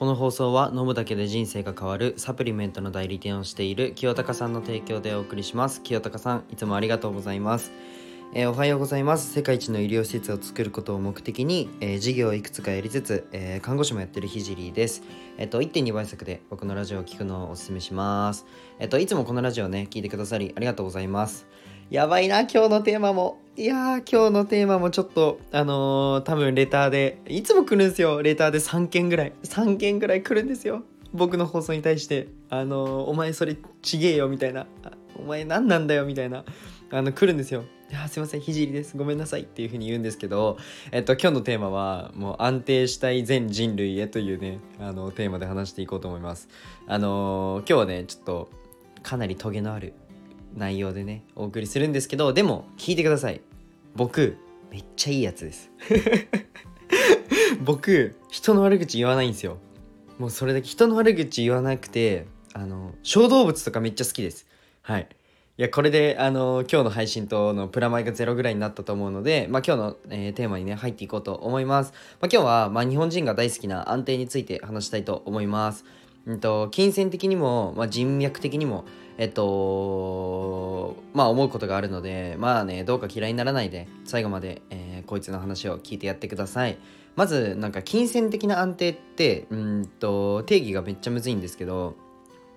この放送は飲むだけで人生が変わるサプリメントの代理店をしている清高さんの提供でお送りします。清高さんいつもありがとうございます。えーおはようございます。世界一の医療施設を作ることを目的に、えー事業をいくつかやりつつ、えー看護師もやってるひじりです。えっ、と1.2倍速で僕のラジオを聞くのをおすすめします。えっ、といつもこのラジオね聞いてくださりありがとうございます。やばいな今日のテーマも。いやー今日のテーマもちょっとあのー多分レターでいつも来るんですよ。レターで3件ぐらい。3件ぐらい来るんですよ。僕の放送に対して。あのーお前それちげえよみたいな。お前何なんだよみたいな。あの来るんですよ。いやすいません。ひじりです。ごめんなさいっていう風に言うんですけどえっと今日のテーマはもう安定したい全人類へというねあのテーマで話していこうと思います。あのー今日はねちょっとかなりトゲのある内容でねお送りするんですけどでも聞いてください。僕めっちゃいいやつです。僕人の悪口言わないんですよ。もうそれだけ人の悪口言わなくてあの小動物とかめっちゃ好きです。はい。いやこれであの今日の配信とのプラマイがゼロぐらいになったと思うので、まあ、今日の、えーテーマにね入っていこうと思います、まあ、今日は、まあ、日本人が大好きな安定について話したいと思います。んと金銭的にも、まあ、人脈的にもえっとまあ思うことがあるのでまあねどうか嫌いにならないで最後まで、えーこいつの話を聞いてやってください。まずなんか金銭的な安定ってうんと定義がめっちゃむずいんですけど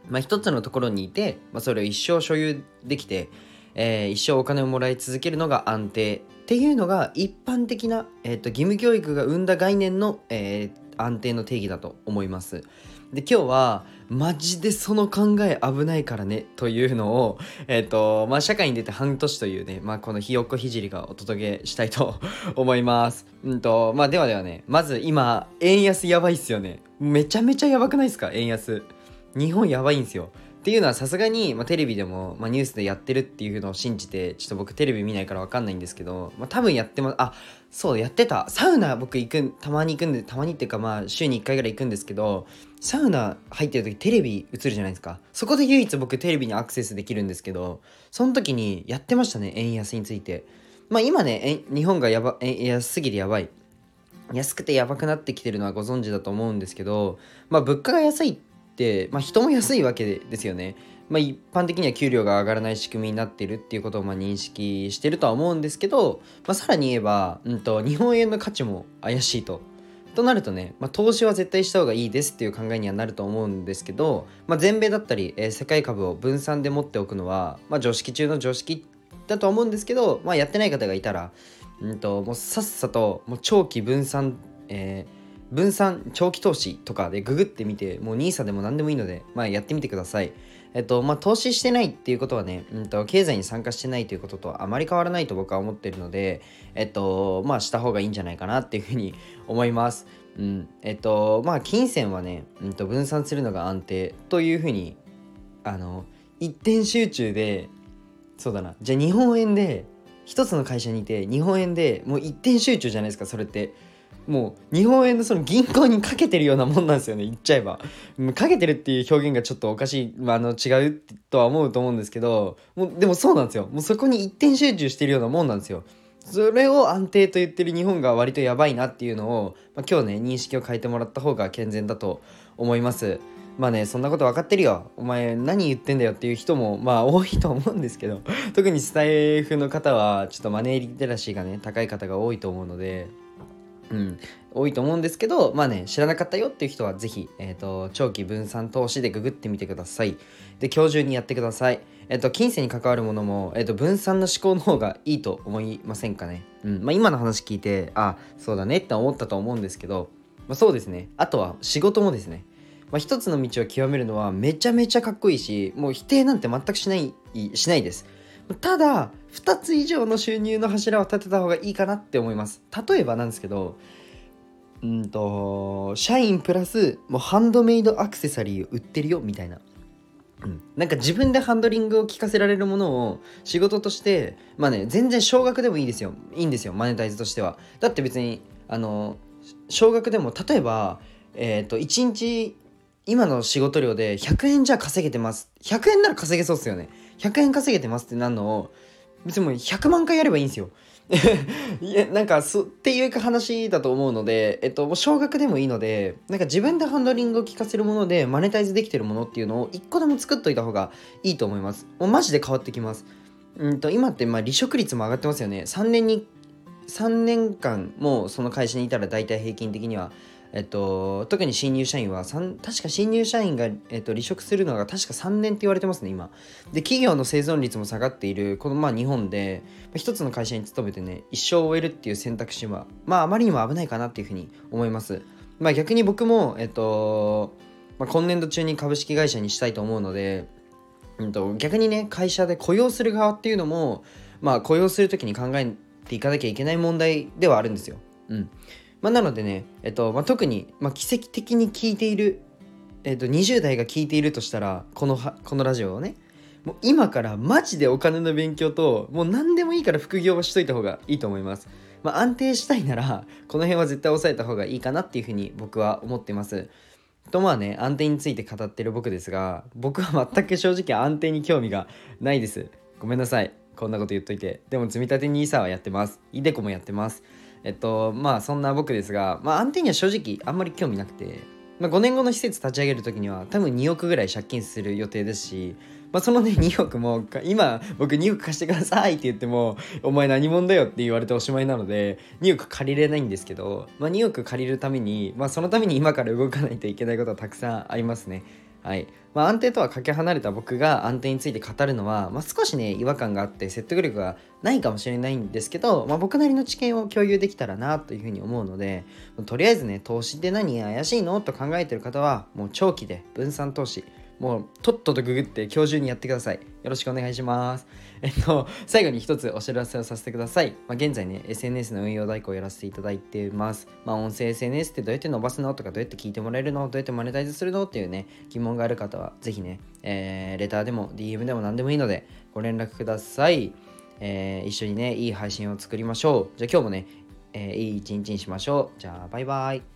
まあ一つのところにいて、まあ、それを一生所有できて、えー一生お金をもらい続けるのが安定っていうのが一般的な、えー、と義務教育が生んだ概念の、えー安定の定義だと思います。で今日はマジでその考え危ないからねというのを、えっとまあ、社会に出て半年というね、まあ、このひよこひじりがお届けしたいと思います。うんとまあ、ではではねまず今円安やばいっすよねめちゃめちゃやばくないですか円安日本やばいんですよ。っていうのはさすがに、まあ、テレビでも、まあ、ニュースでやってるっていうのを信じてちょっと僕テレビ見ないから分かんないんですけど、まあ、多分やってます。あそうやってた。サウナ僕行くたまに行くんでたまにっていうかまあ週に1回ぐらい行くんですけどサウナ入ってる時テレビ映るじゃないですか。そこで唯一僕テレビにアクセスできるんですけどその時にやってましたね円安について。まあ今ね日本がやば円安すぎてやばい。安くてやばくなってきてるのはご存知だと思うんですけどまあ物価が安いって、まあ、人も安いわけですよね。まあ、一般的には給料が上がらない仕組みになってるっていうことをま認識してるとは思うんですけど、まあ、さらに言えば、うん、と日本円の価値も怪しいと。となるとね、まあ、投資は絶対した方がいいですっていう考えにはなると思うんですけど、まあ、全米だったり、えー世界株を分散で持っておくのは、まあ、常識中の常識だと思うんですけど、まあ、やってない方がいたら、うん、ともうさっさともう長期分散、えー分散長期投資とかでググってみてもう NISA でも何でもいいので、まあ、やってみてください。えっとまあ、投資してないっていうことはね、うん、と経済に参加してないということとあまり変わらないと僕は思ってるので、えっとまあ、した方がいいんじゃないかなっていうふうに 思います。うん、えっとまあ金銭はね、うん、と分散するのが安定というふうにあの一点集中でそうだなじゃあ日本円で一つの会社にいて日本円でもう一点集中じゃないですかそれってもう日本円のその銀行にかけてるようなもんなんですよね。言っちゃえば。かけてるっていう表現がちょっとおかしい、まあ、あの違うとは思うと思うんですけど。もうでもそうなんですよ。もうそこに一点集中してるようなもんなんですよ。それを安定と言ってる日本が割とやばいなっていうのを、まあ、今日ね認識を変えてもらった方が健全だと思います。まあねそんなこと分かってるよ。お前何言ってんだよっていう人もまあ多いと思うんですけど。特にスタイフの方はちょっとマネーリテラシーがね高い方が多いと思うので。うん、多いと思うんですけどまあね知らなかったよっていう人はぜひ、えー、と長期分散投資でググってみてください。で今日中にやってください。えっ、と金銭に関わるものも、えー、と分散の思考の方がいいと思いませんかね。うん。まあ今の話聞いてあそうだねって思ったと思うんですけど、まあ、そうですね。あとは仕事もですね。まあ、一つの道を極めるのはめちゃめちゃかっこいいしもう否定なんて全くしないしないです。ただ2つ以上の収入の柱を立てた方がいいかなって思います。例えばなんですけどうんと社員プラスもうハンドメイドアクセサリーを売ってるよみたいな。うん、なんか自分でハンドリングを聞かせられるものを仕事としてまあね全然少額でもいいですよ。いいんですよマネタイズとしては。だって別にあの少額でも例えばえっ、と1日今の仕事量で100円じゃ稼げてます。100円なら稼げそうっすよね。100円稼げてますってなるのを別にもう100万回やればいいんですよ。いやなんかそっていう話だと思うので、えっと、少額でもいいのでなんか自分でハンドリングを効かせるものでマネタイズできてるものっていうのを1個でも作っといた方がいいと思います。もうマジで変わってきます。うんと今ってまあ離職率も上がってますよね。3年に3年間もうその会社にいたら大体平均的にはえっと、特に新入社員は確か新入社員が、えっと、離職するのが確か3年って言われてますね今。で企業の生存率も下がっているこのまあ日本で一つの会社に勤めてね一生を終えるっていう選択肢はまああまりにも危ないかなっていうふうに思います。まあ逆に僕もえっと、まあ、今年度中に株式会社にしたいと思うので、うんと、逆にね会社で雇用する側っていうのもまあ雇用する時に考えていかなきゃいけない問題ではあるんですよ。うん。まあ、なのでね、えっとまあ、特に、まあ、奇跡的に聞いている、えっと、20代が聞いているとしたらこのこのラジオをねもう今からマジでお金の勉強ともう何でもいいから副業をしといた方がいいと思います。まあ、安定したいならこの辺は絶対抑えた方がいいかなっていうふうに僕は思ってます。とまあね安定について語ってる僕ですが僕は全く正直安定に興味がないです。ごめんなさいこんなこと言っといて。でも積立 NISA はやってます。イデコもやってます。えっとまあそんな僕ですが、まあ、安定には正直あんまり興味なくて、まあ、5年後の施設立ち上げる時には多分2億ぐらい借金する予定ですし、まあ、そのね 2億も今僕2億貸してくださいって言ってもお前何者だよって言われておしまいなので2億借りれないんですけど、まあ、2億借りるために、まあ、そのために今から動かないといけないことはたくさんありますね。はい。まあ、安定とはかけ離れた僕が安定について語るのは、まあ、少しね違和感があって説得力がないかもしれないんですけど、まあ、僕なりの知見を共有できたらなというふうに思うのでとりあえずね投資って何怪しいの？と考えてる方はもう長期で分散投資もうとっととググって今日中にやってください。よろしくお願いします。えっと、最後に一つお知らせをさせてください。まあ、現在ね、SNS の運用代行をやらせていただいてます。まあ、音声 SNS ってどうやって伸ばすのとか、どうやって聞いてもらえるのどうやってマネタイズするのっていうね、疑問がある方は、ぜひね、えー、レターでも DM でも何でもいいので、ご連絡ください。えー、一緒にね、いい配信を作りましょう。じゃあ今日もね、えー、いい一日にしましょう。じゃあ、バイバイ。